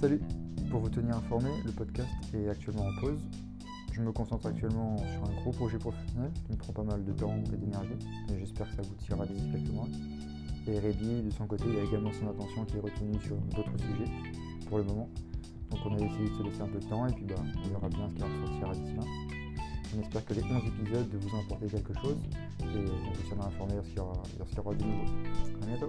Salut Pour vous tenir informé, le podcast est actuellement en pause. Je me concentre actuellement sur un gros projet professionnel qui me prend pas mal de temps et d'énergie, mais j'espère que ça aboutira d'ici quelques mois. Et Rébi, de son côté, il a également son attention qui est retenue sur d'autres sujets pour le moment. Donc on a essayé de se laisser un peu de temps et puis bah, on verra bien ce qui ressortira d'ici là. On espère que les 11 épisodes vous ont apporté quelque chose et on vous tiendra informé lorsqu'il y, aura, y aura du nouveau. A bientôt